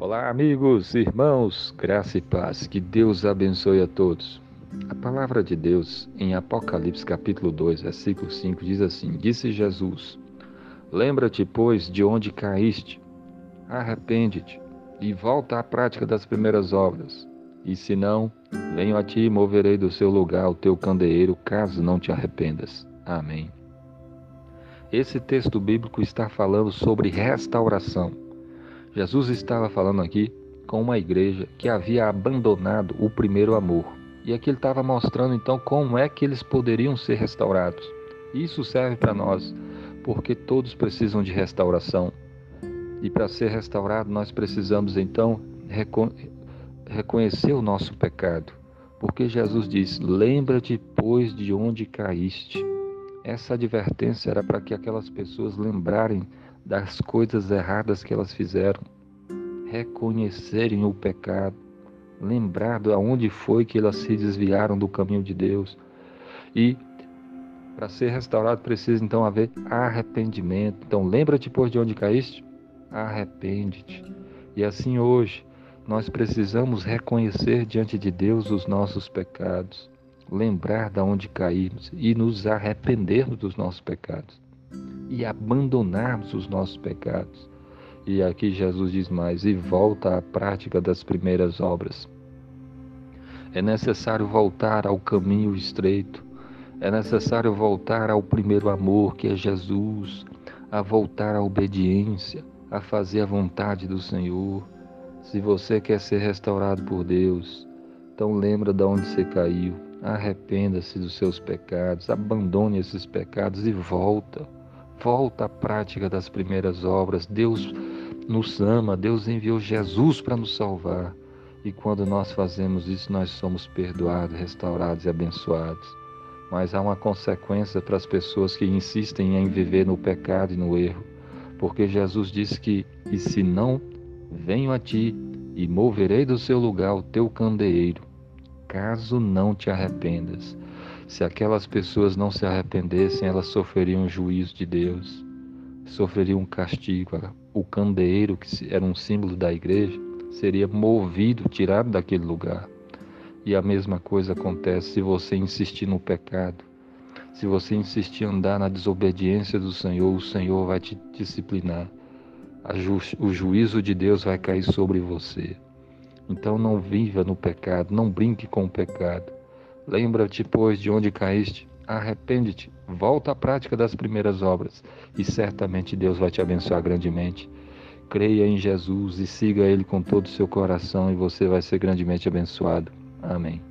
Olá, amigos, irmãos, graça e paz, que Deus abençoe a todos. A palavra de Deus em Apocalipse capítulo 2, versículo 5 diz assim: Disse Jesus: Lembra-te, pois, de onde caíste, arrepende-te e volta à prática das primeiras obras. E se não, venho a ti e moverei do seu lugar o teu candeeiro, caso não te arrependas. Amém. Esse texto bíblico está falando sobre restauração. Jesus estava falando aqui com uma igreja que havia abandonado o primeiro amor. E aqui ele estava mostrando então como é que eles poderiam ser restaurados. Isso serve para nós, porque todos precisam de restauração. E para ser restaurado, nós precisamos então reco reconhecer o nosso pecado. Porque Jesus diz: Lembra-te, pois, de onde caíste. Essa advertência era para que aquelas pessoas lembrarem das coisas erradas que elas fizeram, reconhecerem o pecado, lembrar de onde foi que elas se desviaram do caminho de Deus. E para ser restaurado precisa então haver arrependimento. Então lembra-te pois de onde caíste, arrepende-te. E assim hoje nós precisamos reconhecer diante de Deus os nossos pecados lembrar de onde caímos e nos arrependermos dos nossos pecados e abandonarmos os nossos pecados. E aqui Jesus diz mais: e volta à prática das primeiras obras. É necessário voltar ao caminho estreito, é necessário voltar ao primeiro amor que é Jesus, a voltar à obediência, a fazer a vontade do Senhor. Se você quer ser restaurado por Deus, então lembra de onde você caiu, Arrependa-se dos seus pecados, abandone esses pecados e volta. Volta à prática das primeiras obras. Deus nos ama, Deus enviou Jesus para nos salvar. E quando nós fazemos isso, nós somos perdoados, restaurados e abençoados. Mas há uma consequência para as pessoas que insistem em viver no pecado e no erro. Porque Jesus disse que, e se não, venho a ti e moverei do seu lugar o teu candeeiro caso não te arrependas. Se aquelas pessoas não se arrependessem, elas sofreriam o juízo de Deus, sofreriam um castigo. O candeeiro, que era um símbolo da igreja, seria movido, tirado daquele lugar. E a mesma coisa acontece se você insistir no pecado. Se você insistir em andar na desobediência do Senhor, o Senhor vai te disciplinar. Ju o juízo de Deus vai cair sobre você. Então não viva no pecado, não brinque com o pecado. Lembra-te, pois, de onde caíste, arrepende-te, volta à prática das primeiras obras e certamente Deus vai te abençoar grandemente. Creia em Jesus e siga Ele com todo o seu coração e você vai ser grandemente abençoado. Amém.